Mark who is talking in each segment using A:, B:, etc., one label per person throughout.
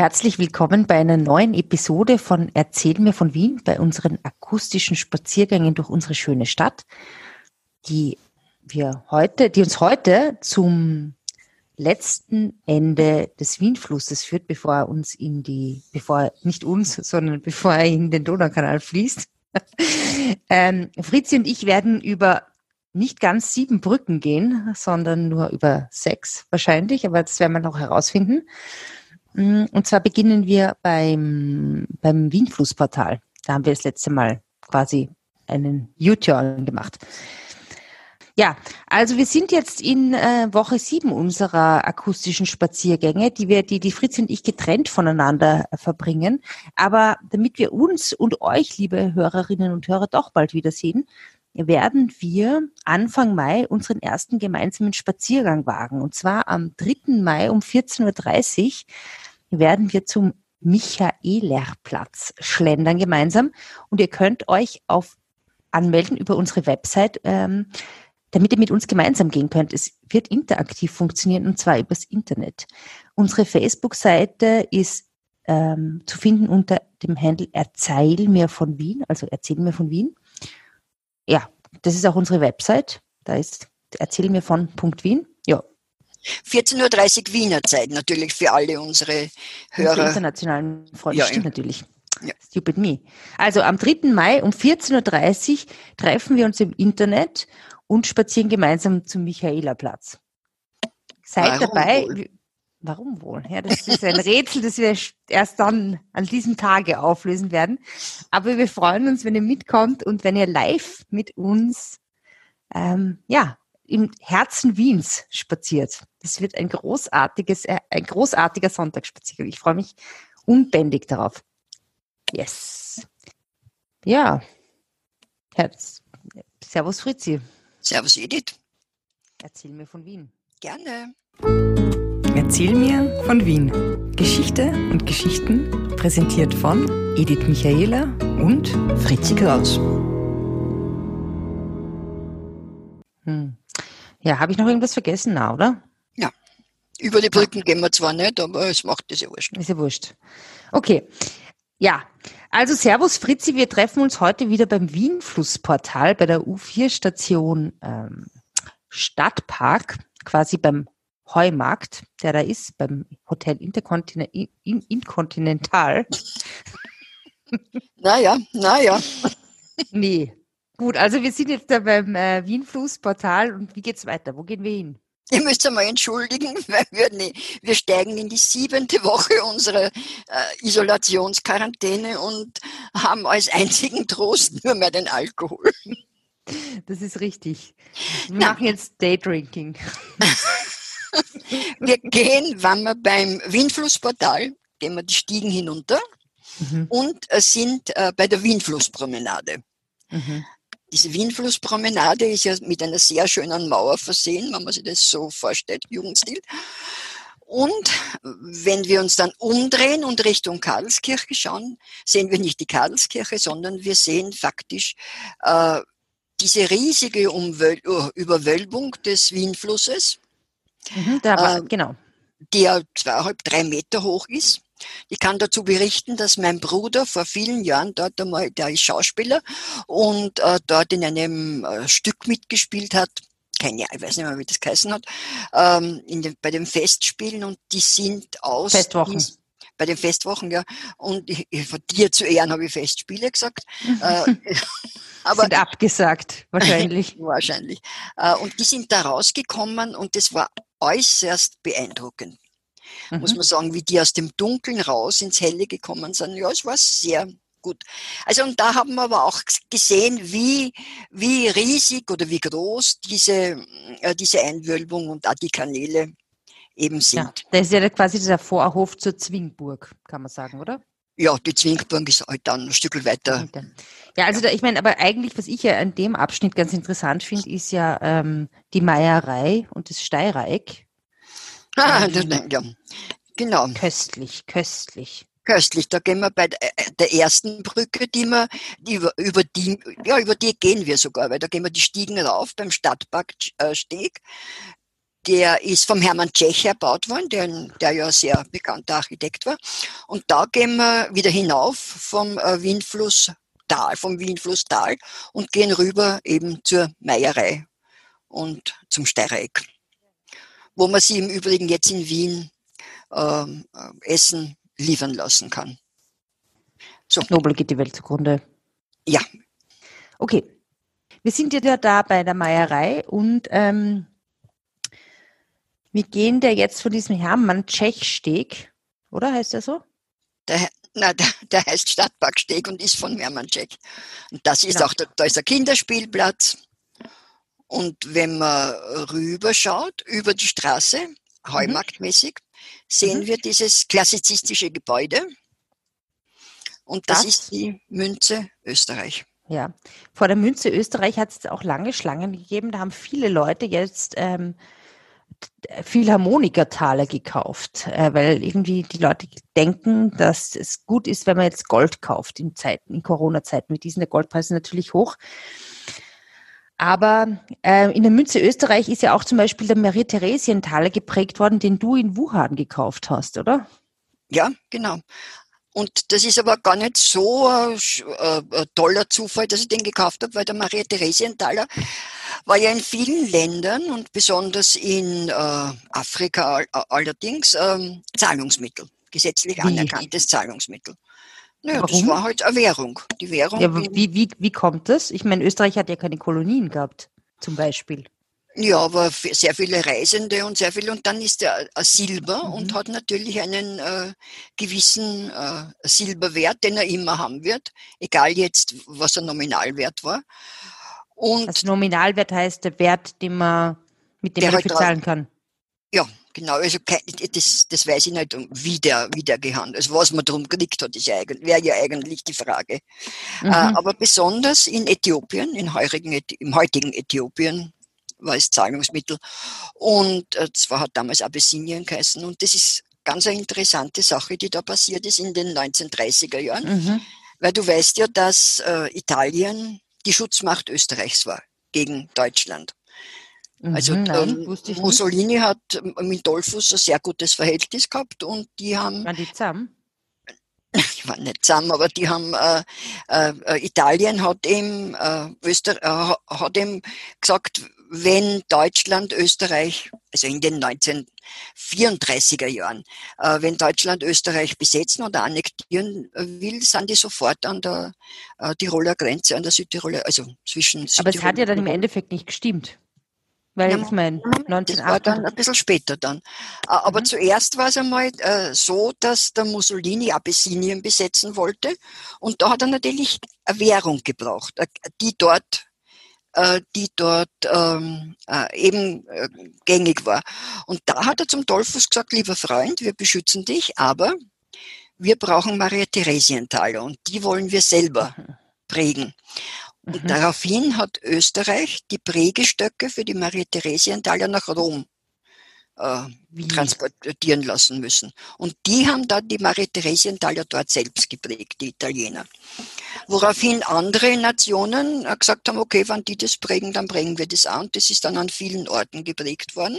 A: Herzlich willkommen bei einer neuen Episode von Erzähl mir von Wien, bei unseren akustischen Spaziergängen durch unsere schöne Stadt, die wir heute, die uns heute zum letzten Ende des Wienflusses führt, bevor er uns in die, bevor er, nicht uns, sondern bevor er in den Donaukanal fließt. ähm, Fritzi und ich werden über nicht ganz sieben Brücken gehen, sondern nur über sechs wahrscheinlich, aber das werden wir noch herausfinden. Mm, und zwar beginnen wir beim, beim Wienflussportal. Da haben wir das letzte Mal quasi einen U-Turn gemacht. Ja, also wir sind jetzt in äh, Woche sieben unserer akustischen Spaziergänge, die wir, die die Fritz und ich getrennt voneinander verbringen. Aber damit wir uns und euch, liebe Hörerinnen und Hörer, doch bald wiedersehen, werden wir Anfang Mai unseren ersten gemeinsamen Spaziergang wagen. Und zwar am 3. Mai um 14.30 Uhr werden wir zum Michaelerplatz schlendern gemeinsam. Und ihr könnt euch auf anmelden über unsere Website, ähm, damit ihr mit uns gemeinsam gehen könnt. Es wird interaktiv funktionieren und zwar übers Internet. Unsere Facebook-Seite ist ähm, zu finden unter dem Handle Erzähl mir von Wien, also Erzähl mir von Wien ja, das ist auch unsere Website. Da ist erzähl mir von Wien. Ja.
B: 14.30 Uhr Wiener Zeit natürlich für alle unsere Hörer. Unsere
A: internationalen Freunde, ja, stimmt ja. natürlich. Ja. Stupid me. Also am 3. Mai um 14.30 Uhr treffen wir uns im Internet und spazieren gemeinsam zum Michaelerplatz. Seid Warum dabei. Wohl? Warum wohl? Ja, das ist ein Rätsel, das wir erst dann an diesem Tage auflösen werden. Aber wir freuen uns, wenn ihr mitkommt und wenn ihr live mit uns ähm, ja, im Herzen Wiens spaziert. Das wird ein großartiges, äh, ein großartiger Sonntagsspaziergang. Ich freue mich unbändig darauf. Yes. Ja. Herz. Servus Fritzi.
B: Servus Edith.
A: Erzähl mir von Wien.
B: Gerne.
A: Erzähl mir von Wien. Geschichte und Geschichten präsentiert von Edith Michaela und Fritzi Kraus. Hm. Ja, habe ich noch irgendwas vergessen, na, oder?
B: Ja. Über die Brücken gehen wir zwar nicht, aber es macht ja wurscht.
A: Ist ja wurscht. Okay. Ja, also Servus Fritzi, wir treffen uns heute wieder beim Wienflussportal bei der U4-Station ähm, Stadtpark, quasi beim Heumarkt, der da ist, beim Hotel Interkontinental.
B: Naja, naja.
A: Nee. Gut, also wir sind jetzt da beim äh, Wienflussportal und wie geht's weiter? Wo gehen wir hin?
B: Ihr müsst einmal entschuldigen, weil wir, nee, wir steigen in die siebente Woche unserer äh, Isolationsquarantäne und haben als einzigen Trost nur mehr den Alkohol.
A: Das ist richtig. Wir Na. machen jetzt Daydrinking.
B: wir gehen, wenn wir beim Windflussportal, gehen wir die Stiegen hinunter mhm. und äh, sind äh, bei der Windflusspromenade. Mhm. Diese Windflusspromenade ist ja mit einer sehr schönen Mauer versehen, wenn man sich das so vorstellt, Jugendstil. Und wenn wir uns dann umdrehen und Richtung Karlskirche schauen, sehen wir nicht die Karlskirche, sondern wir sehen faktisch äh, diese riesige Umwöl Überwölbung des Wienflusses
A: Mhm, da war, äh, genau.
B: Der zweieinhalb, drei Meter hoch ist. Ich kann dazu berichten, dass mein Bruder vor vielen Jahren dort einmal, der ist Schauspieler und äh, dort in einem äh, Stück mitgespielt hat. Keine, ich weiß nicht mehr, wie das geheißen hat, ähm, den, bei den Festspielen und die sind aus.
A: Festwochen. Die,
B: bei den Festwochen, ja. Und ich, von dir zu Ehren habe ich Festspiele gesagt. äh,
A: aber sind abgesagt, wahrscheinlich.
B: wahrscheinlich. Äh, und die sind da rausgekommen und das war äußerst beeindruckend. Mhm. Muss man sagen, wie die aus dem Dunkeln raus ins Helle gekommen sind. Ja, es war sehr gut. Also und da haben wir aber auch gesehen, wie, wie riesig oder wie groß diese, äh, diese Einwölbung und auch die Kanäle eben sind. Ja,
A: das ist ja quasi dieser Vorhof zur Zwingburg, kann man sagen, oder?
B: Ja, die Zwingburg ist halt dann ein Stück weiter.
A: Ja, also da, ich meine, aber eigentlich, was ich ja an dem Abschnitt ganz interessant finde, ist ja ähm, die Meierei und das Steirereck.
B: Ah, das, ja, genau.
A: Köstlich, köstlich.
B: Köstlich. Da gehen wir bei der ersten Brücke, die wir, die über, über die, ja, über die gehen wir sogar, weil da gehen wir die Stiegen rauf beim Stadtparksteg. der ist vom Hermann Tschech erbaut worden, der, der ja sehr bekannter Architekt war. Und da gehen wir wieder hinauf vom äh, Wienfluss Tal, vom Wienflusstal und gehen rüber eben zur Meierei und zum Steireck, wo man sie im Übrigen jetzt in Wien ähm, äh, Essen liefern lassen kann.
A: So. Nobel geht die Welt zugrunde.
B: Ja.
A: Okay. Wir sind ja da bei der Meierei und ähm, wir gehen der jetzt von diesem Hermann Tschechsteg, oder heißt der so?
B: Der, na, der, der heißt Stadtparksteg und ist von Hermann Tschech. Und das ist genau. auch, da ist ein Kinderspielplatz. Und wenn man rüberschaut, über die Straße, mhm. heumarktmäßig, sehen mhm. wir dieses klassizistische Gebäude. Und das, das ist die Münze Österreich.
A: Ja, vor der Münze Österreich hat es auch lange Schlangen gegeben. Da haben viele Leute jetzt ähm, Philharmonikertaler gekauft, äh, weil irgendwie die Leute denken, dass es gut ist, wenn man jetzt Gold kauft in Zeiten, in Corona-Zeiten. Mit diesen der Goldpreis natürlich hoch. Aber äh, in der Münze Österreich ist ja auch zum Beispiel der Marie-Theresien-Taler geprägt worden, den du in Wuhan gekauft hast, oder?
B: Ja, genau. Und das ist aber gar nicht so ein, äh, ein toller Zufall, dass ich den gekauft habe, weil der Maria Theresienthaler war ja in vielen Ländern und besonders in äh, Afrika allerdings ähm, Zahlungsmittel, gesetzlich wie? anerkanntes Zahlungsmittel. Naja, Warum? das war halt eine Währung. Die Währung.
A: Ja, wie, wie, wie kommt das? Ich meine, Österreich hat ja keine Kolonien gehabt, zum Beispiel.
B: Ja, aber sehr viele Reisende und sehr viel. Und dann ist er Silber mhm. und hat natürlich einen äh, gewissen äh, Silberwert, den er immer haben wird, egal jetzt, was der Nominalwert war.
A: Und also Nominalwert heißt der Wert, den man mit dem man halt zahlen kann.
B: Ja, genau. Also das, das weiß ich nicht, wie der, wie der gehandelt Also was man drum gekriegt hat, wäre ja eigentlich die Frage. Äh, mhm. Äh, aber besonders in Äthiopien, in heurigen, im heutigen Äthiopien, war es Zahlungsmittel. Und äh, das war, hat damals Abyssinien geheißen. Und das ist ganz eine interessante Sache, die da passiert ist in den 1930er Jahren. Mhm. Weil du weißt ja, dass äh, Italien die Schutzmacht Österreichs war gegen Deutschland. Mhm, also nein, ähm, Mussolini hat ähm, mit Dollfuss ein sehr gutes Verhältnis gehabt und die haben.
A: Waren die zusammen?
B: Die waren nicht zusammen, aber die haben äh, äh, Italien hat ihm äh, Öster, äh, hat ihm gesagt, wenn Deutschland Österreich, also in den 1934er Jahren, äh, wenn Deutschland Österreich besetzen oder annektieren will, sind die sofort an der äh, Tiroler Grenze, an der Südtiroler, also zwischen
A: Südtirol Aber es hat ja dann im Endeffekt nicht gestimmt. Weil ja, ich meine, 1980.
B: Das war dann ein bisschen später dann. Aber mhm. zuerst war es einmal äh, so, dass der Mussolini Abessinien besetzen wollte. Und da hat er natürlich eine Währung gebraucht, äh, die dort äh, die dort ähm, äh, eben äh, gängig war. Und da hat er zum Dolphus gesagt, lieber Freund, wir beschützen dich, aber wir brauchen Maria Theresienthaler und die wollen wir selber mhm. prägen. Und mhm. daraufhin hat Österreich die Prägestöcke für die Maria Theresienthaler nach Rom äh, transportieren lassen müssen. Und die haben dann die Maria Theresienthaler dort selbst geprägt, die Italiener. Woraufhin andere Nationen äh, gesagt haben, okay, wenn die das prägen, dann prägen wir das auch. Und das ist dann an vielen Orten geprägt worden.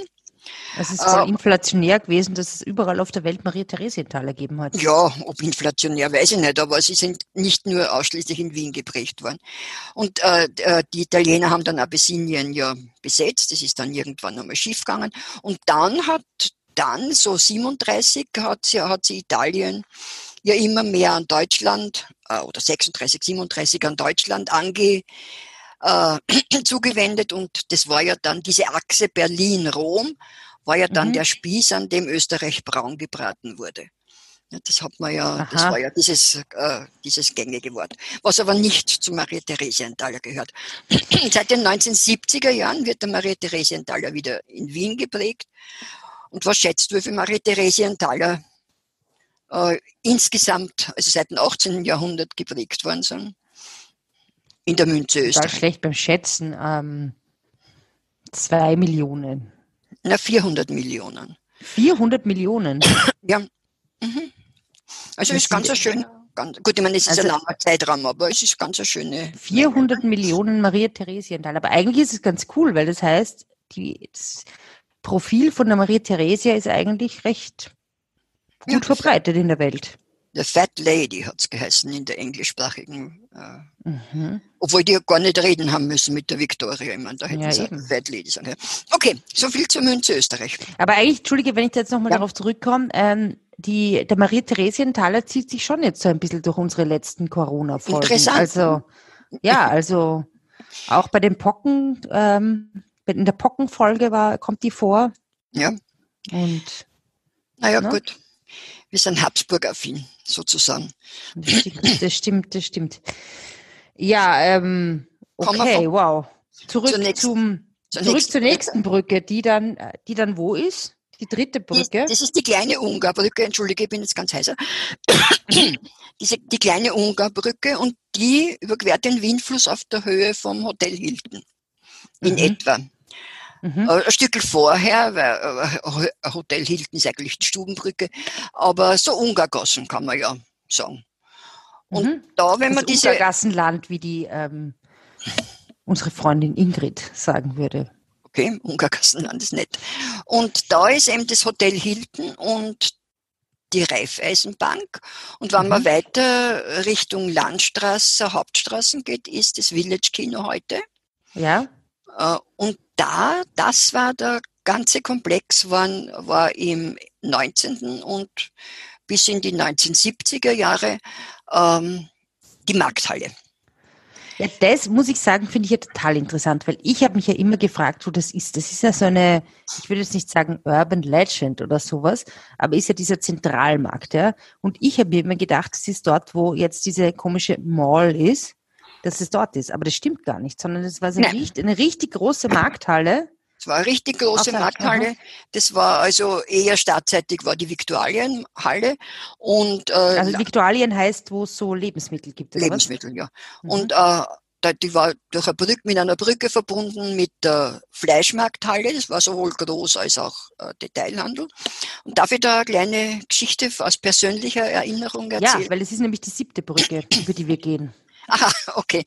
A: Es ist voll äh, inflationär gewesen, dass es überall auf der Welt Maria-Theresienthaler gegeben hat.
B: Ja, ob inflationär, weiß ich nicht, aber sie sind nicht nur ausschließlich in Wien geprägt worden. Und äh, äh die Italiener haben dann Abyssinien ja besetzt, das ist dann irgendwann einmal schief gegangen. Und dann hat dann, so 37, hat sie, hat sie Italien ja immer mehr an Deutschland, äh, oder 36, 37 an Deutschland ange, äh, zugewendet und das war ja dann diese Achse Berlin-Rom, war ja dann mhm. der Spieß, an dem Österreich braun gebraten wurde. Ja, das hat man ja, Aha. das war ja dieses, äh, dieses gängige Wort, was aber nicht zu Maria Theresienthaler gehört. Seit den 1970er Jahren wird der Maria Theresienthaler wieder in Wien geprägt. Und was schätzt du, wie viel Maria Theresienthaler äh, insgesamt, also seit dem 18. Jahrhundert geprägt worden sind? In der Münze Österreich.
A: schlecht beim Schätzen. Ähm, zwei Millionen.
B: Na, 400 Millionen.
A: 400 Millionen?
B: ja. Mhm. Also das ist ganz schön. Ganz, gut, ich meine, es ist also, ein langer Zeitraum, aber es ist ganz eine schöne.
A: 400 Millionen Maria Theresienthal. Aber eigentlich ist es ganz cool, weil das heißt, die, das Profil von der Maria Theresia ist eigentlich recht gut ja, verbreitet in der Welt.
B: The Fat Lady hat es geheißen in der englischsprachigen. Äh, mhm. Obwohl die gar nicht reden haben müssen mit der Victoria. Ich meine, da hätten ja, sie eben. Fat Lady sagen. Okay, so viel zur Münze Österreich.
A: Aber eigentlich, Entschuldige, wenn ich jetzt nochmal ja. darauf zurückkomme, ähm, die, der Maria Theresienthaler zieht sich schon jetzt so ein bisschen durch unsere letzten Corona-Folgen.
B: Interessant.
A: Also, ja, also auch bei den Pocken, ähm, in der Pockenfolge war, kommt die vor.
B: Ja.
A: Und.
B: Naja, ne? gut. Wir sind Habsburg-affin, sozusagen.
A: Das stimmt, das stimmt, das stimmt. Ja, ähm, okay, wow. Zurück zur nächsten, zum, zur zurück nächsten zur nächsten Brücke. Brücke, die dann, die dann wo ist? Die dritte Brücke?
B: Das ist die kleine Ungarbrücke, entschuldige, ich bin jetzt ganz heißer. Diese, die kleine Ungarbrücke und die überquert den Windfluss auf der Höhe vom Hotel Hilton. In mhm. etwa. Mhm. Äh, ein Stück vorher, weil äh, Hotel Hilton ist eigentlich die Stubenbrücke, aber so Ungargassen kann man ja sagen.
A: Und mhm. da, wenn man das diese. Ungargassenland, wie die ähm, unsere Freundin Ingrid sagen würde.
B: Okay, Ungargassenland ist nett. Und da ist eben das Hotel Hilton und die Raiffeisenbank. Und wenn mhm. man weiter Richtung Landstraße, Hauptstraßen geht, ist das Village Kino heute.
A: Ja.
B: Äh, und da, das war der ganze Komplex, war, war im 19. und bis in die 1970er Jahre ähm, die Markthalle.
A: Ja, das muss ich sagen, finde ich ja total interessant, weil ich habe mich ja immer gefragt, wo das ist. Das ist ja so eine, ich würde jetzt nicht sagen Urban Legend oder sowas, aber ist ja dieser Zentralmarkt, ja. Und ich habe mir immer gedacht, es ist dort, wo jetzt diese komische Mall ist dass es dort ist. Aber das stimmt gar nicht, sondern es war so eine, richtig, eine richtig große Markthalle.
B: Es war eine richtig große Markthalle. Das war also eher stadtseitig war die Viktualienhalle und äh,
A: also Viktualien heißt, wo es so Lebensmittel gibt.
B: Lebensmittel, was? ja. Mhm. Und äh, die war durch eine Brücke, mit einer Brücke verbunden mit der Fleischmarkthalle. Das war sowohl groß als auch äh, Detailhandel. Und darf ich da eine kleine Geschichte aus persönlicher Erinnerung erzählen?
A: Ja, weil es ist nämlich die siebte Brücke, über die wir gehen.
B: Aha, okay.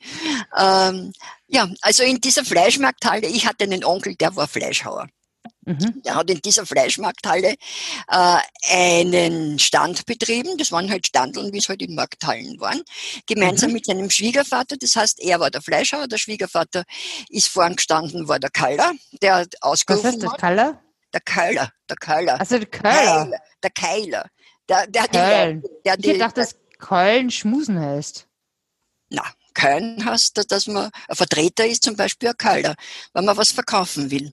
B: Ähm, ja, also in dieser Fleischmarkthalle, ich hatte einen Onkel, der war Fleischhauer. Mhm. Der hat in dieser Fleischmarkthalle äh, einen Stand betrieben. Das waren halt Standeln, wie es halt in Markthallen waren. Gemeinsam mhm. mit seinem Schwiegervater. Das heißt, er war der Fleischhauer, der Schwiegervater ist vorn gestanden, war der Kaller, der ausgerufen
A: Was heißt der Kaller?
B: Der Keiler, der Keiler.
A: Also der Keiler.
B: Der Keiler. Der, der,
A: Köln. Die, der, ich dachte, dass Köln Schmusen heißt
B: na, kein hast, dass man ein Vertreter ist, zum Beispiel ein Kalder, wenn man was verkaufen will.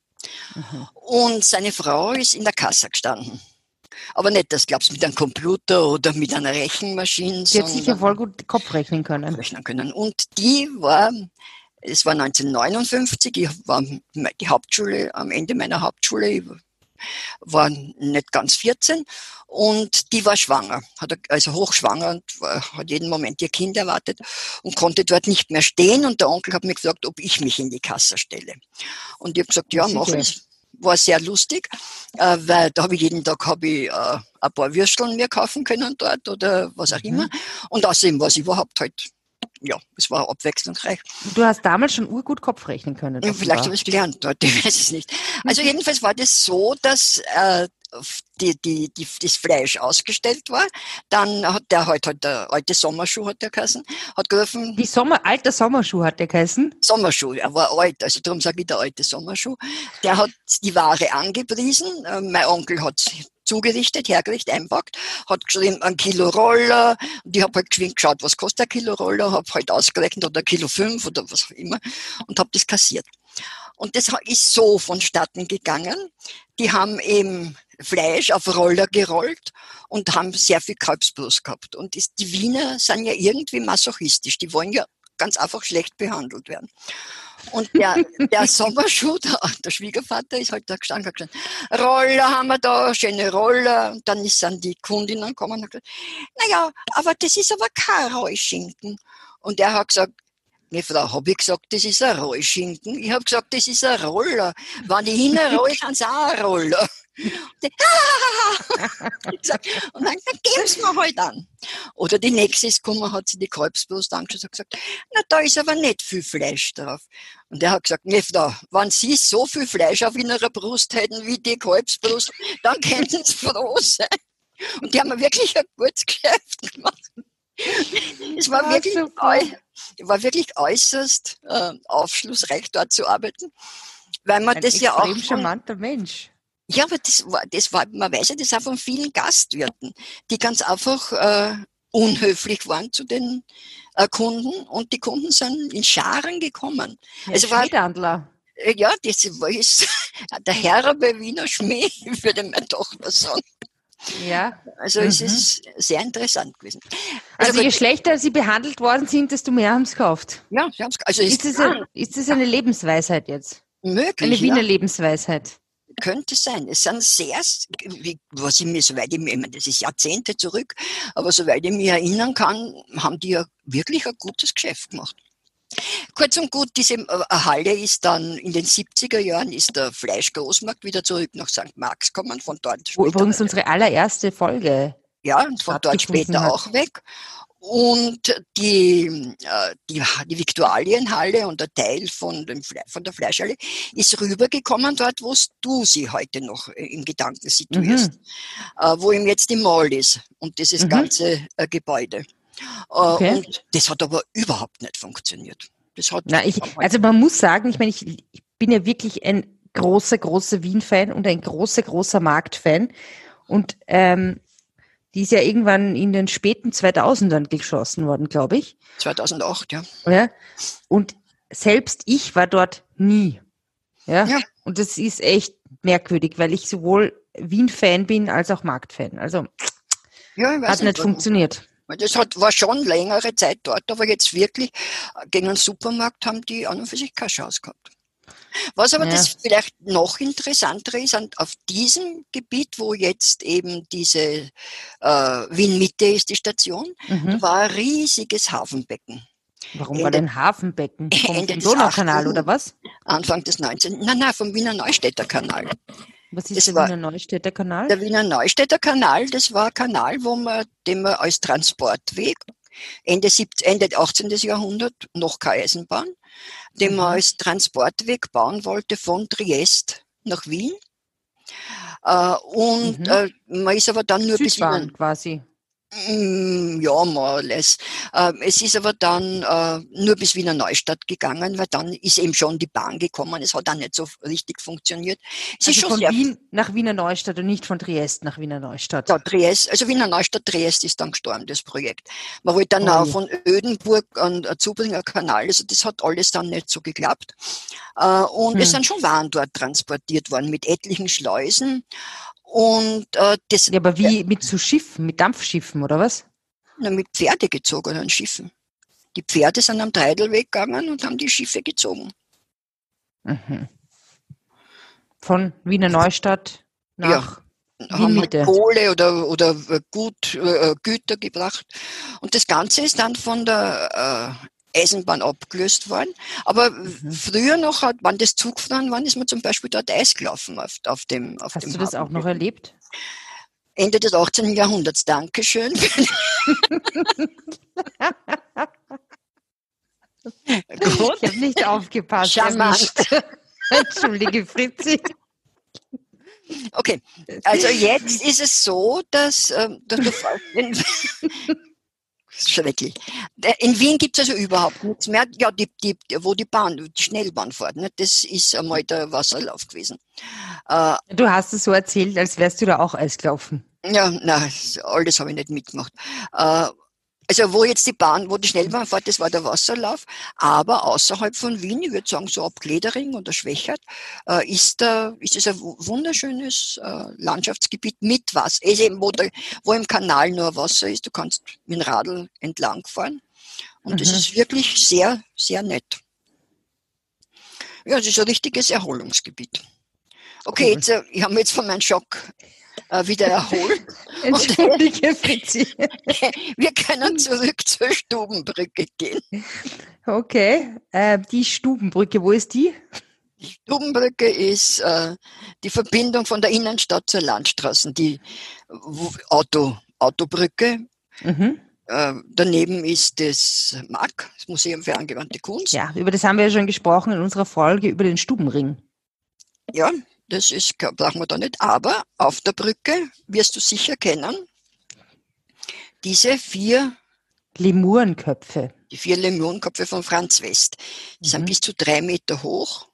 B: Mhm. Und seine Frau ist in der Kasse gestanden. Aber nicht, das glaubst mit einem Computer oder mit einer Rechenmaschine.
A: Die hat sicher voll gut Kopf rechnen können.
B: Rechnen können. Und die war, es war 1959, ich war die Hauptschule, am Ende meiner Hauptschule, war nicht ganz 14 und die war schwanger, hat also hochschwanger und hat jeden Moment ihr Kind erwartet und konnte dort nicht mehr stehen und der Onkel hat mir gesagt, ob ich mich in die Kasse stelle. Und ich habe gesagt, ja, mach ich war sehr lustig, äh, weil da habe ich jeden Tag habe ich äh, ein paar Würsteln mir kaufen können dort oder was auch mhm. immer. Und außerdem war es überhaupt halt ja, es war abwechslungsreich.
A: Du hast damals schon urgut Kopf rechnen können.
B: Ja, vielleicht habe ich es gelernt dort, ich weiß es nicht. Also jedenfalls war das so, dass äh, die, die, die, das Fleisch ausgestellt war. Dann hat der halt, halt der alte Sommerschuh hat der geheißen, hat gerufen.
A: Die Sommer, alter Sommerschuh hat der geheißen?
B: Sommerschuh, er war alt, also darum sage ich der alte Sommerschuh. Der hat die Ware angepriesen. Äh, mein Onkel hat zugerichtet, hergerichtet, einpackt, hat geschrieben, ein Kilo Roller. Und ich habe halt geschwind geschaut, was kostet ein Kilo Roller, habe halt ausgerechnet, oder ein Kilo fünf oder was auch immer und habe das kassiert. Und das ist so vonstatten gegangen. Die haben eben Fleisch auf Roller gerollt und haben sehr viel Kalbsbrust gehabt. Und die Wiener sind ja irgendwie masochistisch. Die wollen ja ganz einfach schlecht behandelt werden. Und der, der Sommerschuh, der, der, Schwiegervater ist halt da gestanden und gesagt, Roller haben wir da, schöne Roller. Und dann ist dann die Kundinnen gekommen und hat gesagt, naja, aber das ist aber kein Reuschinken. Und er hat gesagt, Nee, Frau, habe ich gesagt, das ist ein Rollschinken? Ich habe gesagt, das ist ein Roller. Wenn ich hinroll, kann es auch ein Roller. Und, dann, dann geben sie mir halt an. Oder die nächste ist gekommen, hat sie die Kalbsbrust angeschaut und gesagt, na, da ist aber nicht viel Fleisch drauf. Und er hat gesagt, nee, da, wenn Sie so viel Fleisch auf Ihrer Brust hätten wie die Kalbsbrust, dann könnten Sie froh sein. Und die haben wirklich ein gutes Geschäft gemacht. Es war, ja, wirklich, war wirklich äußerst äh, aufschlussreich, dort zu arbeiten. Weil man
A: ein
B: das ja auch. Ein
A: charmanter Mensch.
B: Ja, aber das war, das war, man weiß ja das auch von vielen Gastwirten, die ganz einfach äh, unhöflich waren zu den äh, Kunden und die Kunden sind in Scharen gekommen.
A: Ja, also war,
B: äh, ja, das war ist der herbe Wiener Schmäh, würde meine Tochter sagen.
A: Ja.
B: Also mhm. es ist sehr interessant gewesen.
A: Also, also je schlechter sie behandelt worden sind, desto mehr haben sie gekauft.
B: Ja, sie haben es also
A: ist, ist, das eine, ist das eine Lebensweisheit jetzt?
B: Möglich.
A: Eine Wiener
B: ja.
A: Lebensweisheit.
B: Könnte sein. Es sind sehr, was ich mir, soweit ich mir, das ist Jahrzehnte zurück, aber soweit ich mich erinnern kann, haben die ja wirklich ein gutes Geschäft gemacht. Kurz und gut, diese äh, Halle ist dann in den 70er Jahren ist der Fleischgroßmarkt wieder zurück nach St. Marx gekommen, von dort
A: später. Übrigens unsere allererste Folge.
B: Ja, und von dort später hat. auch weg. Und die, äh, die, die Viktualienhalle und der Teil von, dem von der Fleischhalle ist rübergekommen dort, wo du sie heute noch äh, im Gedanken situierst, mhm. wo ihm jetzt die Mall ist und dieses mhm. ganze Gebäude. Okay. Und das hat aber überhaupt nicht funktioniert. Das hat
A: Na, ich, also man muss sagen, ich meine, ich, ich bin ja wirklich ein großer, großer Wien-Fan und ein großer, großer Markt-Fan. Und ähm, die ist ja irgendwann in den späten 2000ern geschossen worden, glaube ich.
B: 2008, ja.
A: ja. Und selbst ich war dort nie. Ja? ja. Und das ist echt merkwürdig, weil ich sowohl Wien-Fan bin als auch Markt-Fan. Also ja, hat nicht, nicht funktioniert.
B: Das hat, war schon längere Zeit dort, aber jetzt wirklich gegen einen Supermarkt haben die an und für sich keine Chance gehabt. Was aber ja. das vielleicht noch interessantere ist, auf diesem Gebiet, wo jetzt eben diese äh, Wien-Mitte ist, die Station, mhm. war ein riesiges Hafenbecken.
A: Warum Ende, war denn Hafenbecken? Vom Donaukanal oder was?
B: Anfang des 19. Nein, nein, vom Wiener Neustädter Kanal.
A: Was ist das der Wiener Neustädter Kanal?
B: Der Wiener Neustädter Kanal, das war ein Kanal, wo man, den man als Transportweg Ende, 17, Ende 18. Jahrhundert, noch keine Eisenbahn, den mhm. man als Transportweg bauen wollte von Triest nach Wien. Äh, und mhm. äh, man ist aber dann nur
A: bis Wien. quasi.
B: Mm, ja, more or less. Ähm, es ist aber dann äh, nur bis Wiener Neustadt gegangen, weil dann ist eben schon die Bahn gekommen. Es hat dann nicht so richtig funktioniert.
A: Es also von Wien nach Wiener Neustadt und nicht von Triest nach Wiener Neustadt.
B: Ja, Triest, also Wiener Neustadt, Triest ist dann gestorben, das Projekt. Man wollte dann oh. auch von Ödenburg an Zubringer Kanal, also das hat alles dann nicht so geklappt. Äh, und hm. es sind schon Waren dort transportiert worden mit etlichen Schleusen. Und äh, das.
A: Ja, aber wie mit so Schiffen, mit Dampfschiffen oder was?
B: Na, mit Pferde gezogenen Schiffen. Die Pferde sind am Treidelweg gegangen und haben die Schiffe gezogen.
A: Mhm. Von Wiener Neustadt nach
B: ja, haben halt Kohle oder, oder Gut, äh, Güter gebracht. Und das Ganze ist dann von der äh, Eisenbahn abgelöst worden. Aber mhm. früher noch, hat, wann das Zugfahren waren, ist man zum Beispiel dort Eis gelaufen auf, auf dem auf
A: Hast
B: dem
A: du das auch noch erlebt?
B: Ende des 18. Jahrhunderts. Dankeschön.
A: Gut. Ich habe nicht aufgepasst.
B: Charmant.
A: Entschuldige, Fritzi.
B: Okay, also jetzt ist es so, dass, äh, dass du schrecklich. In Wien gibt es also überhaupt nichts mehr. Ja, die, die, wo die Bahn, die Schnellbahn fährt, ne? das ist einmal der Wasserlauf gewesen.
A: Äh, du hast es so erzählt, als wärst du da auch Eis gelaufen.
B: Ja, nein, alles habe ich nicht mitgemacht. Äh, also wo jetzt die Bahn, wo die Schnellbahn fährt, das war der Wasserlauf. Aber außerhalb von Wien, ich würde sagen so ab Gledering oder Schwächert, äh, ist, da, ist es ein wunderschönes äh, Landschaftsgebiet mit Wasser. Also eben, wo, der, wo im Kanal nur Wasser ist, du kannst mit dem Radl entlang fahren. Und mhm. das ist wirklich sehr, sehr nett. Ja, das ist ein richtiges Erholungsgebiet. Okay, jetzt, äh, ich habe mich jetzt von meinem Schock äh, wieder erholt.
A: Entschuldige, Fritzi.
B: Wir können zurück zur Stubenbrücke gehen.
A: Okay, äh, die Stubenbrücke, wo ist die?
B: Die Stubenbrücke ist äh, die Verbindung von der Innenstadt zur Landstraße, die Auto, Autobrücke. Mhm. äh, daneben ist das MAG, das Museum für angewandte Kunst.
A: Ja, über das haben wir ja schon gesprochen in unserer Folge über den Stubenring.
B: Ja, das ist, brauchen wir da nicht. Aber auf der Brücke wirst du sicher kennen, diese vier
A: Lemurenköpfe.
B: Die vier Lemurenköpfe von Franz West. Die mhm. sind bis zu drei Meter hoch.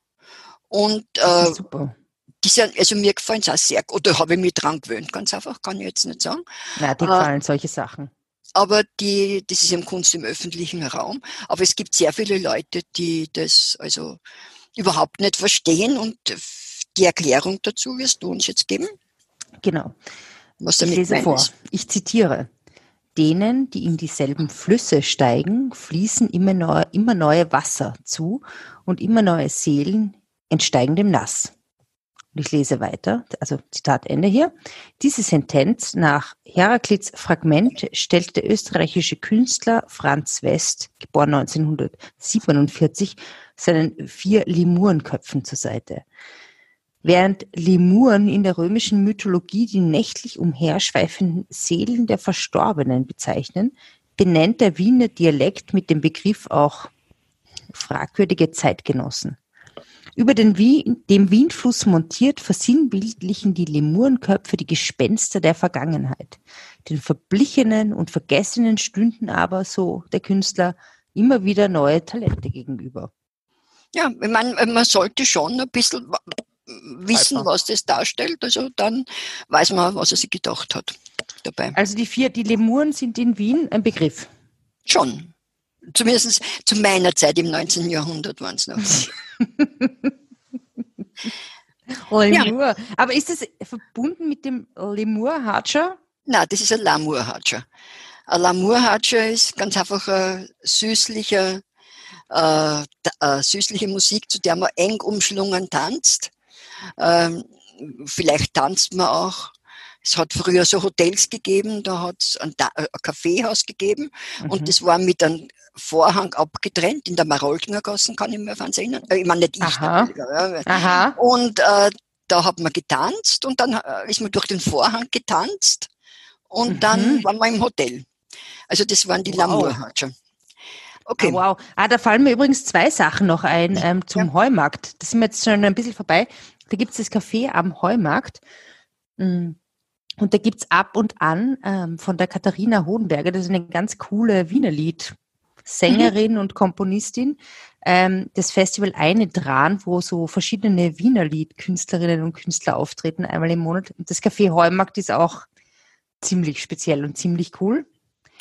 B: Und äh, super. Die sind, also mir gefallen es auch sehr gut. Oder habe ich mich dran gewöhnt, ganz einfach, kann ich jetzt nicht sagen.
A: Na, die gefallen äh, solche Sachen.
B: Aber die, das ist eben Kunst im öffentlichen Raum. Aber es gibt sehr viele Leute, die das also überhaupt nicht verstehen und die Erklärung dazu wirst du uns jetzt geben.
A: Genau. Was damit ich lese vor. Ich zitiere. Denen, die in dieselben Flüsse steigen, fließen immer neue, immer neue Wasser zu und immer neue Seelen entsteigen dem Nass. Und ich lese weiter, also Zitat Ende hier. Diese Sentenz nach Heraklits Fragment stellt der österreichische Künstler Franz West, geboren 1947, seinen vier Lemurenköpfen zur Seite. Während Lemuren in der römischen Mythologie die nächtlich umherschweifenden Seelen der Verstorbenen bezeichnen, benennt der Wiener Dialekt mit dem Begriff auch fragwürdige Zeitgenossen. Über den Wien, dem Wienfluss montiert versinnbildlichen die Lemurenköpfe die Gespenster der Vergangenheit. Den verblichenen und vergessenen Stünden aber, so der Künstler, immer wieder neue Talente gegenüber.
B: Ja, man, man sollte schon ein bisschen wissen, was das darstellt. Also dann weiß man, was er sich gedacht hat dabei.
A: Also die vier, die Lemuren sind in Wien ein Begriff?
B: Schon. Zumindest zu meiner Zeit im 19. Jahrhundert waren es noch.
A: Lemur. Ja. Aber ist das verbunden mit dem Lemur-Hatscher?
B: Nein, das ist ein Lamur-Hatscher. Ein Lamur-Hatscher ist ganz einfach ein süßlicher, äh, äh, süßliche Musik, zu der man eng umschlungen tanzt. Ähm, vielleicht tanzt man auch es hat früher so Hotels gegeben, da hat es ein, ein, Kaffeehaus gegeben mhm. und das war mit einem Vorhang abgetrennt in der Maroldinger Gassen, kann ich mir erinnern. Äh, ich meine nicht ich.
A: Aha. Ja. Aha.
B: Und äh, da hat man getanzt und dann äh, ist man durch den Vorhang getanzt und mhm. dann waren wir im Hotel. Also das waren die wow. Lamour-Hatscher.
A: Okay. Oh, wow. Ah, da fallen mir übrigens zwei Sachen noch ein ähm, zum ja. Heumarkt. Das sind wir jetzt schon ein bisschen vorbei. Da gibt es das Café am Heumarkt. Mm. Und da gibt's ab und an ähm, von der Katharina Hohenberger, das ist eine ganz coole Wienerlied. Sängerin mhm. und Komponistin, ähm, das Festival Eine Dran, wo so verschiedene Wienerlied-Künstlerinnen und Künstler auftreten, einmal im Monat. Und das Café Heumarkt ist auch ziemlich speziell und ziemlich cool.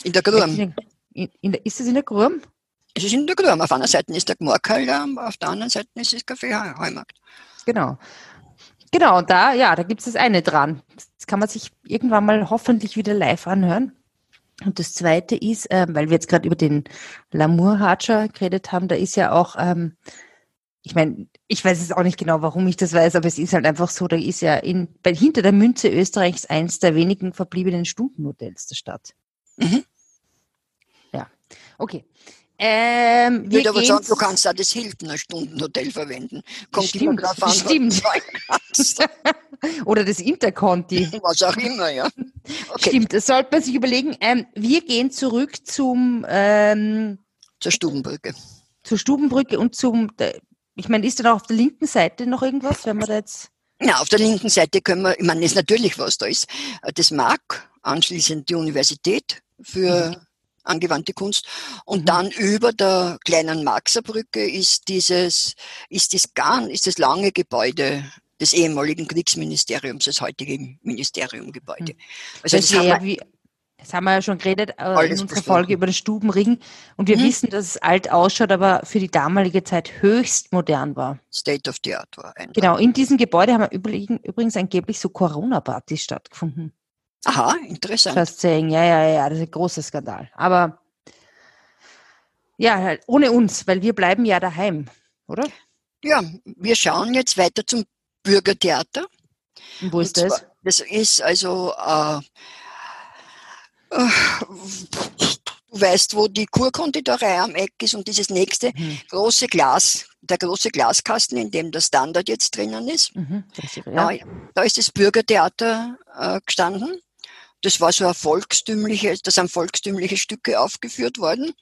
B: In der Grum.
A: In, in ist das in der Grum?
B: Es ist in der Grum. Auf einer Seite ist der Gmorkal, auf der anderen Seite ist das Café Heumarkt.
A: Genau. Genau, und da, ja, da gibt es das eine dran. Das kann man sich irgendwann mal hoffentlich wieder live anhören. Und das zweite ist, äh, weil wir jetzt gerade über den Lamour Hatscher geredet haben, da ist ja auch, ähm, ich meine, ich weiß es auch nicht genau, warum ich das weiß, aber es ist halt einfach so, da ist ja in, bei, hinter der Münze Österreichs eins der wenigen verbliebenen Stundenmodells der Stadt. Mhm. Ja, okay.
B: Ähm, ich würde aber sagen, du kannst auch das Hilton Stundenhotel verwenden.
A: Kommt stimmt, immer drauf an, stimmt. Oder das Interconti.
B: Was auch immer, ja.
A: Okay. Stimmt, das sollte man sich überlegen. Ähm, wir gehen zurück zum ähm,
B: zur Stubenbrücke.
A: Zur Stubenbrücke und zum, ich meine, ist da noch auf der linken Seite noch irgendwas, wenn wir da jetzt
B: ja, auf der linken Seite können wir, ich meine, ist natürlich was da ist. Das mag anschließend die Universität für mhm angewandte Kunst. Und mhm. dann über der kleinen Maxerbrücke ist dieses, ist das gar, ist das lange Gebäude des ehemaligen Kriegsministeriums, das heutige Ministeriumgebäude. Mhm.
A: Also das, das haben wir, das haben wir ja schon geredet äh, in unserer Folge über den Stubenring. Und wir mhm. wissen, dass es alt ausschaut, aber für die damalige Zeit höchst modern war.
B: State of the Art war.
A: Einfach. Genau, in diesem Gebäude haben übrigens angeblich so Corona-Partys stattgefunden.
B: Aha, interessant.
A: Faszinierend, ja, ja, ja, das ist ein großer Skandal. Aber ja, halt ohne uns, weil wir bleiben ja daheim, oder?
B: Ja, wir schauen jetzt weiter zum Bürgertheater.
A: Und wo ist Und das?
B: das ist also, äh, äh, du weißt, wo die Kurkonditorei am Eck ist und dieses nächste mhm. große Glas, der große Glaskasten, in dem der Standard jetzt drinnen ist. Mhm, ist ja. da, da, ist das Bürgertheater äh, gestanden. Das war so ein volkstümliche, da sind volkstümliche Stücke aufgeführt worden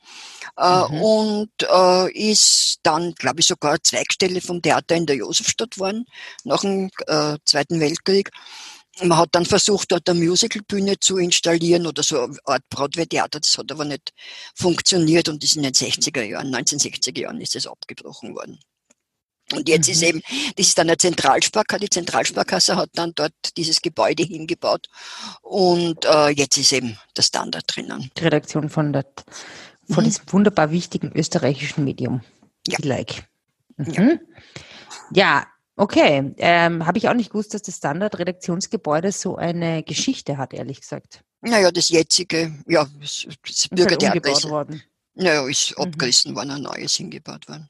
B: äh, mhm. und äh, ist dann, glaube ich, sogar Zweigstelle vom Theater in der Josefstadt worden, nach dem äh, Zweiten Weltkrieg. Man hat dann versucht, dort eine Musicalbühne zu installieren oder so eine Art Broadway-Theater. Das hat aber nicht funktioniert und ist in den 60er Jahren, 1960er Jahren ist es abgebrochen worden. Und jetzt mhm. ist eben, das ist dann eine Zentralsparkasse, die Zentralsparkasse hat dann dort dieses Gebäude hingebaut und äh, jetzt ist eben der Standard drinnen.
A: Die Redaktion von, der, von mhm. diesem wunderbar wichtigen österreichischen Medium. Ja. Like. Mhm. Ja. ja, okay. Ähm, Habe ich auch nicht gewusst, dass das Standard-Redaktionsgebäude so eine Geschichte hat, ehrlich gesagt.
B: Naja, das jetzige, ja, das, Bürgertheater
A: ist, worden.
B: Naja, ist mhm. abgerissen worden, ein neues hingebaut worden.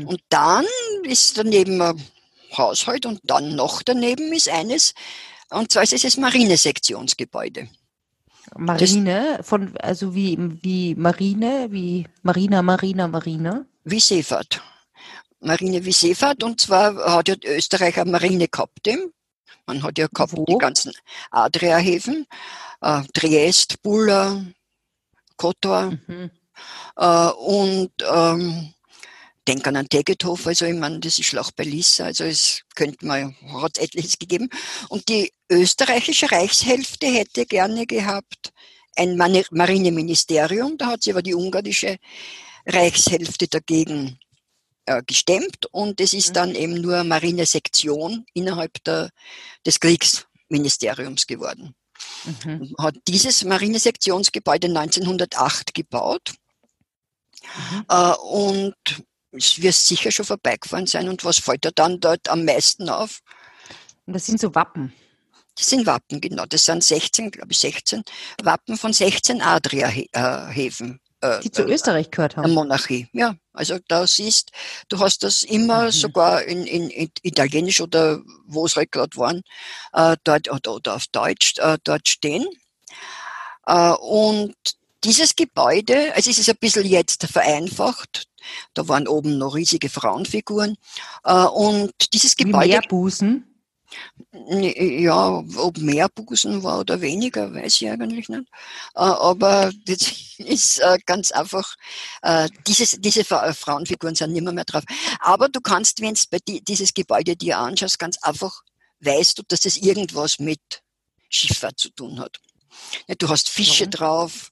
B: Mhm. Und dann ist daneben ein Haushalt und dann noch daneben ist eines, und zwar ist es das Marinesektionsgebäude.
A: Marine, das, von, also wie, wie Marine, wie Marina, Marina, Marina?
B: Wie Seefahrt. Marine wie Seefahrt, und zwar hat ja Österreich eine Marine gehabt. Man hat ja gehabt Wo? die ganzen Adriahäfen, äh, Triest, Bulla, Kotor. Mhm. Äh, und ähm, denke an Tegethof, also ich meine, das ist Schlacht bei Lissa, also es könnte man, hat etliches gegeben. Und die österreichische Reichshälfte hätte gerne gehabt ein Marineministerium, da hat sie aber die ungarische Reichshälfte dagegen äh, gestemmt und es ist mhm. dann eben nur Marinesektion innerhalb der, des Kriegsministeriums geworden. Mhm. Hat dieses Marinesektionsgebäude 1908 gebaut. Mhm. Äh, und es wird sicher schon vorbeigefahren sein. Und was fällt da dann dort am meisten auf?
A: Und das sind so Wappen.
B: Das sind Wappen, genau. Das sind 16, glaube ich, 16 Wappen von 16 Adria-Häfen.
A: Äh, die zu äh, Österreich gehört haben.
B: Der Monarchie, ja. Also da siehst, du hast das immer mhm. sogar in, in, in, Italienisch oder wo es halt gerade waren, äh, dort oder, oder auf Deutsch äh, dort stehen. Äh, und dieses Gebäude, also es ist ein bisschen jetzt vereinfacht, da waren oben noch riesige Frauenfiguren. Äh, und dieses Gebäude.
A: Mehr Busen?
B: Ja, ob mehr Busen war oder weniger, weiß ich eigentlich nicht. Äh, aber das ist äh, ganz einfach, dieses, diese Frauenfiguren sind nicht mehr, mehr drauf. Aber du kannst, wenn du dieses Gebäude dir anschaust, ganz einfach weißt du, dass es irgendwas mit Schifffahrt zu tun hat. Du hast Fische Warum? drauf,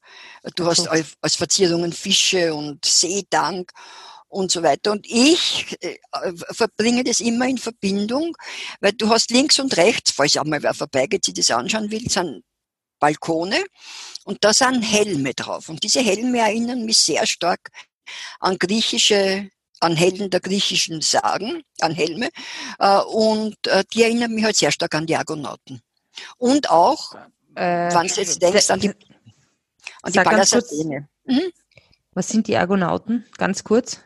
B: du hast als Verzierungen Fische und Seedank und so weiter. Und ich äh, verbringe das immer in Verbindung, weil du hast links und rechts, falls auch mal wer vorbeigeht, sich das anschauen will, sind Balkone und da sind Helme drauf. Und diese Helme erinnern mich sehr stark an griechische an Helden der griechischen Sagen, an Helme, äh, und äh, die erinnern mich halt sehr stark an die Argonauten. Und auch äh, Wenn du jetzt denkst an die,
A: an die Pallas Mhm. Was sind die Argonauten? Ganz kurz.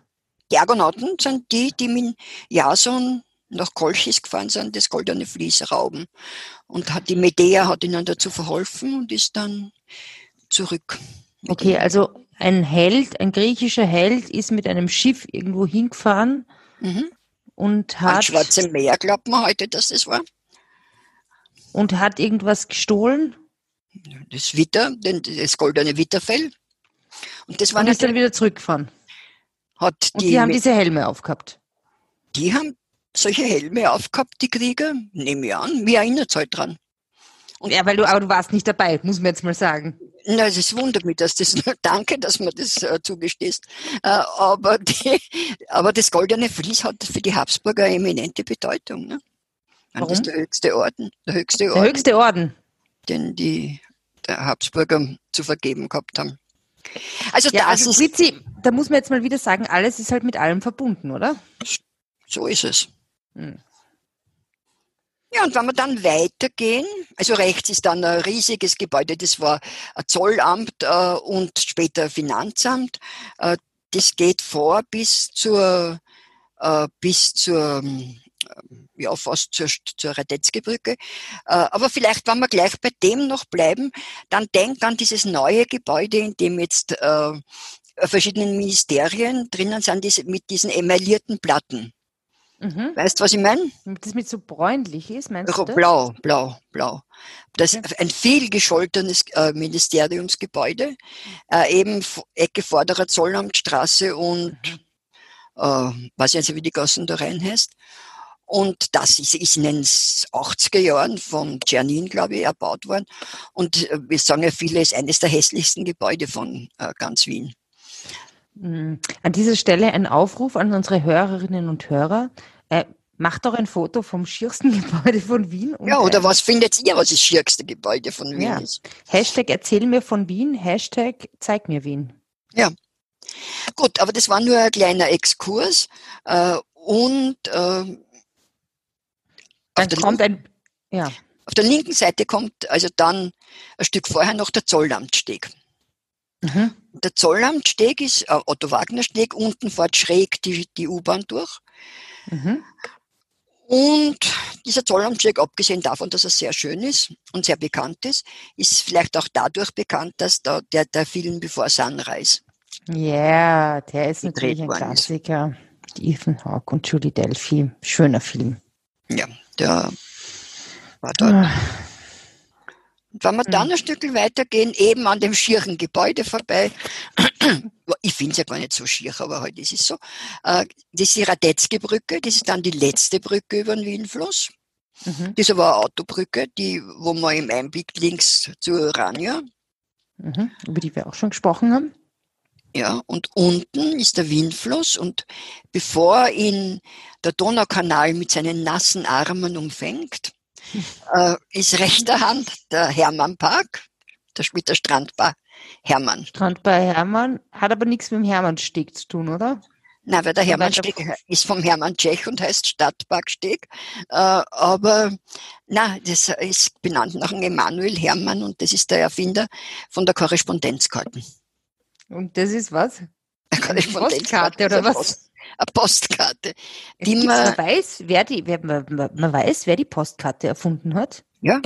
B: Die Argonauten sind die, die mit Jason nach Kolchis gefahren sind, das goldene Vlies rauben. Und hat die Medea hat ihnen dazu verholfen und ist dann zurück.
A: Okay, also ein Held, ein griechischer Held ist mit einem Schiff irgendwo hingefahren mhm. und hat. An
B: Schwarze Meer glaubt man heute, dass das war.
A: Und hat irgendwas gestohlen?
B: Das Witter, das goldene Witterfell.
A: Und das war Und ist dann wieder zurückgefahren.
B: Hat
A: die, Und die haben diese Helme aufgehabt.
B: Die haben solche Helme aufgehabt, die Krieger, nehme ich an. Mir erinnert es halt dran.
A: Und ja, weil du, aber du warst nicht dabei, muss man jetzt mal sagen.
B: Na, es wundert mich, dass das, danke, dass man das äh, zugestehst. Äh, aber, die, aber das goldene Vlies hat für die Habsburger eine eminente Bedeutung. Ne? Warum? Das ist der höchste Orden.
A: Der höchste Orden. Der höchste Orden.
B: Den die der Habsburger zu vergeben gehabt haben.
A: Also, ja, das also ist, Fritzi, da muss man jetzt mal wieder sagen, alles ist halt mit allem verbunden, oder?
B: So ist es. Hm. Ja, und wenn wir dann weitergehen, also rechts ist dann ein riesiges Gebäude, das war ein Zollamt äh, und später Finanzamt. Äh, das geht vor bis zur, äh, bis zur ja, fast zur, zur Radetzky-Brücke. Äh, aber vielleicht, wenn wir gleich bei dem noch bleiben, dann denkt an dieses neue Gebäude, in dem jetzt äh, verschiedene Ministerien drinnen sind, diese, mit diesen emaillierten Platten. Mhm. Weißt du, was ich meine?
A: Das mit so bräunlich ist, meinst du? Das?
B: Blau, blau, blau. Das ist ein viel gescholtenes äh, Ministeriumsgebäude, äh, eben Ecke Vorderer Zollamtstraße und mhm. äh, weiß ich nicht, wie die Gassen da rein heißt. Und das ist, ist in den 80er Jahren vom Czernin, glaube ich, erbaut worden. Und äh, wir sagen ja viele, ist eines der hässlichsten Gebäude von äh, ganz Wien.
A: Mhm. An dieser Stelle ein Aufruf an unsere Hörerinnen und Hörer. Äh, macht doch ein Foto vom schiersten Gebäude von Wien.
B: ja, oder was findet ihr, was das schierste Gebäude von Wien ja. ist?
A: Hashtag erzähl mir von Wien, Hashtag zeig mir Wien.
B: Ja. Gut, aber das war nur ein kleiner Exkurs. Äh, und äh,
A: dann kommt ein, ja.
B: Auf der linken Seite kommt also dann ein Stück vorher noch der Zollamtsteg. Mhm. Der Zollamtsteg ist äh, Otto Wagner Steg, unten fährt schräg die, die U-Bahn durch. Mhm. Und dieser Zollamtsteg, abgesehen davon, dass er sehr schön ist und sehr bekannt ist, ist vielleicht auch dadurch bekannt, dass da der, der Film Before Sunrise.
A: Ja, yeah, der ist natürlich ein Klassiker. Ist. Ethan Hawke und Julie Delphi. Schöner Film.
B: Ja, der war dort. Und wenn wir dann mhm. ein Stück weitergehen, eben an dem schieren Gebäude vorbei, ich finde es ja gar nicht so schier, aber heute halt ist es so, äh, das ist die Radetzky-Brücke, das ist dann die letzte Brücke über den Wienfluss. Mhm. Das ist aber eine Autobrücke, die, wo man im Einblick links zur Urania.
A: Mhm. Über die wir auch schon gesprochen haben.
B: Ja, und unten ist der Wienfluss und bevor ihn der Donaukanal mit seinen nassen Armen umfängt, äh, ist rechter Hand der Hermannpark, der mit der Strandbar Hermann.
A: Strandbar Hermann hat aber nichts mit dem Hermannsteg zu tun, oder?
B: Nein, weil der Hermannsteg ist vom Hermann Tschech und heißt Stadtparksteg. Äh, aber na, das ist benannt nach dem Emanuel Hermann und das ist der Erfinder von der Korrespondenzkarten.
A: Und das ist was?
B: Eine Postkarte oder was? eine Postkarte.
A: Die man, man, weiß, wer die, wer, man, man, weiß, wer die Postkarte erfunden hat.
B: Ja.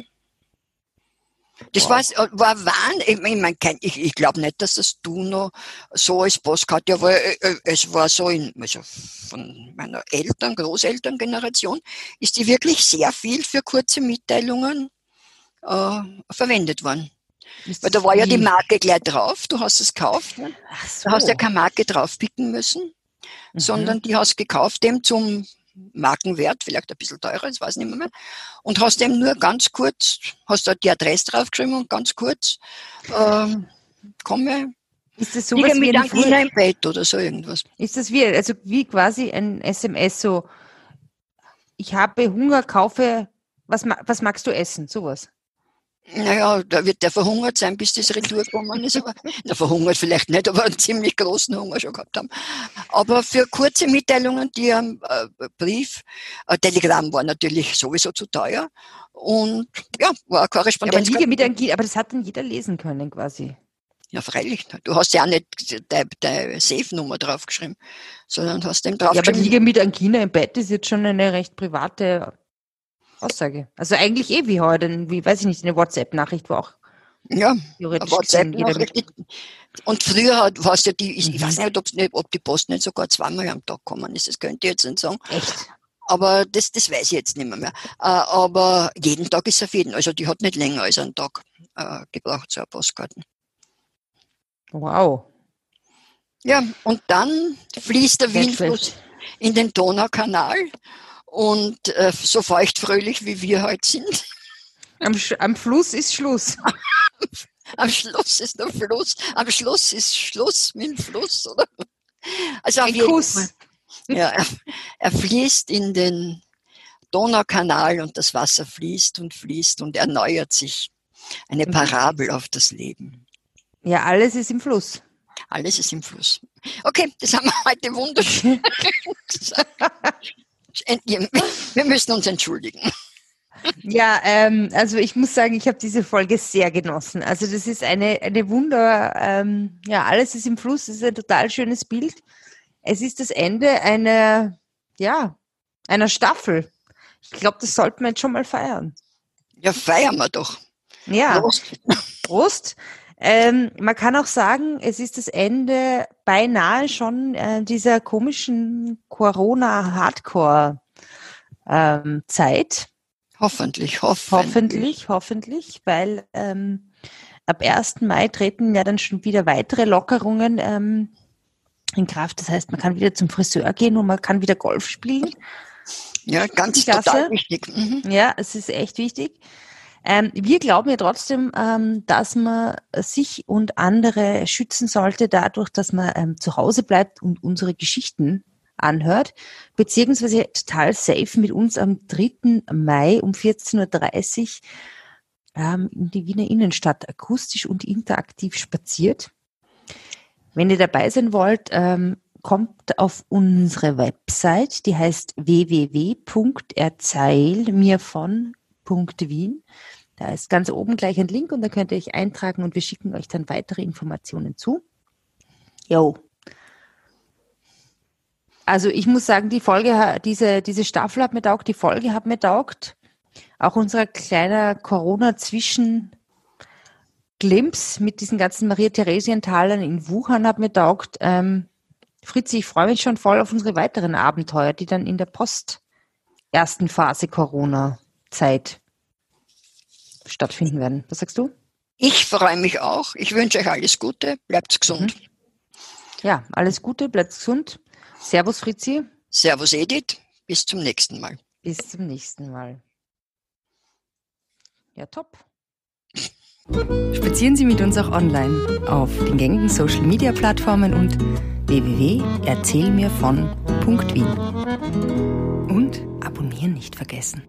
B: Das wow. war, war Wahn. Ich, mein, ich, ich glaube nicht, dass das du noch so als Postkarte, aber äh, äh, es war so in, also von meiner Eltern, Großelterngeneration, ist die wirklich sehr viel für kurze Mitteilungen äh, verwendet worden. Weil da war ja die Marke gleich drauf, du hast es gekauft. Ne? So. Du hast ja keine Marke draufpicken müssen mhm. sondern die hast gekauft dem zum Markenwert, vielleicht ein bisschen teurer, das weiß ich nicht mehr, und hast dem nur ganz kurz, hast da die Adresse draufgeschrieben und ganz kurz, ähm, komme,
A: ist das sowas
B: mit Angina im Bett oder so irgendwas.
A: Ist das wie, also wie quasi ein SMS so, ich habe Hunger, kaufe, was, was magst du essen, sowas?
B: Naja, da wird der verhungert sein, bis das Retour gekommen ist. Aber, na, verhungert vielleicht nicht, aber einen ziemlich großen Hunger schon gehabt haben. Aber für kurze Mitteilungen, die am äh, Brief, äh, Telegramm war natürlich sowieso zu teuer. Und ja, war eine Korrespondenz.
A: Ja, aber, mit aber das hat dann jeder lesen können quasi.
B: Ja, freilich. Du hast ja auch nicht deine, deine Safe-Nummer draufgeschrieben, sondern hast dem draufgeschrieben. Ja,
A: aber Liege mit Angina im Bett ist jetzt schon eine recht private Aussage. Also eigentlich eh wie heute, wie weiß ich nicht, eine WhatsApp-Nachricht war auch.
B: Ja, WhatsApp-Nachricht. Und früher war es ja die, ich, mhm. ich weiß nicht, nicht, ob die Post nicht sogar zweimal am Tag kommen ist, das könnte ich jetzt nicht sagen.
A: Echt?
B: Aber das, das weiß ich jetzt nicht mehr. mehr. Äh, aber jeden Tag ist auf jeden, also die hat nicht länger als einen Tag äh, gebraucht, so eine Postkarten.
A: Wow.
B: Ja, und dann fließt der Windfluss in den Donaukanal und äh, so feuchtfröhlich wie wir heute sind.
A: Am, am Fluss ist Schluss.
B: am Schluss ist der Fluss. Am Schluss ist Schluss mit dem Fluss, oder?
A: Also Ein Kuss.
B: Ja, er, er fließt in den Donaukanal und das Wasser fließt und fließt und erneuert sich. Eine mhm. Parabel auf das Leben.
A: Ja, alles ist im Fluss.
B: Alles ist im Fluss. Okay, das haben wir heute wunderschön Wir müssen uns entschuldigen.
A: Ja, ähm, also ich muss sagen, ich habe diese Folge sehr genossen. Also das ist eine, eine Wunder, ähm, ja, alles ist im Fluss, das ist ein total schönes Bild. Es ist das Ende einer, ja, einer Staffel. Ich glaube, das sollten wir jetzt schon mal feiern.
B: Ja, feiern wir doch.
A: Ja. Prost. Prost. Ähm, man kann auch sagen, es ist das Ende beinahe schon äh, dieser komischen Corona-Hardcore-Zeit. Ähm,
B: hoffentlich,
A: hoffentlich. Hoffentlich, hoffentlich, weil ähm, ab 1. Mai treten ja dann schon wieder weitere Lockerungen ähm, in Kraft. Das heißt, man kann wieder zum Friseur gehen und man kann wieder Golf spielen.
B: Ja, ganz total wichtig.
A: Mhm. Ja, es ist echt wichtig. Ähm, wir glauben ja trotzdem, ähm, dass man sich und andere schützen sollte, dadurch, dass man ähm, zu Hause bleibt und unsere Geschichten anhört, beziehungsweise total safe mit uns am 3. Mai um 14.30 Uhr ähm, in die Wiener Innenstadt akustisch und interaktiv spaziert. Wenn ihr dabei sein wollt, ähm, kommt auf unsere Website, die heißt www.erzählmirvon.wien. Da ist ganz oben gleich ein Link und da könnt ihr euch eintragen und wir schicken euch dann weitere Informationen zu. Jo. Also ich muss sagen, die Folge, diese, diese Staffel hat mir taugt, die Folge hat mir taugt. Auch unser kleiner Corona-Zwischen- Glimpse mit diesen ganzen Maria-Theresien-Talern in Wuhan hat mir taugt. Ähm, Fritzi, ich freue mich schon voll auf unsere weiteren Abenteuer, die dann in der Post ersten Phase Corona-Zeit stattfinden werden. Was sagst du?
B: Ich freue mich auch. Ich wünsche euch alles Gute. Bleibt gesund. Mhm.
A: Ja, alles Gute, bleibt gesund. Servus Fritzi.
B: Servus Edith. Bis zum nächsten Mal.
A: Bis zum nächsten Mal. Ja, top. Spazieren Sie mit uns auch online auf den gängigen Social Media Plattformen und www.erzählmirvon.wien. Und abonnieren nicht vergessen.